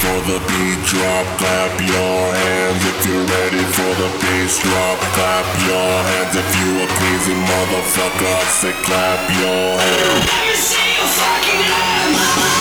for the beat drop, clap your hands. If you're ready for the bass drop, clap your hands. If you a crazy motherfucker, I say clap your hands. Every single fucking hand.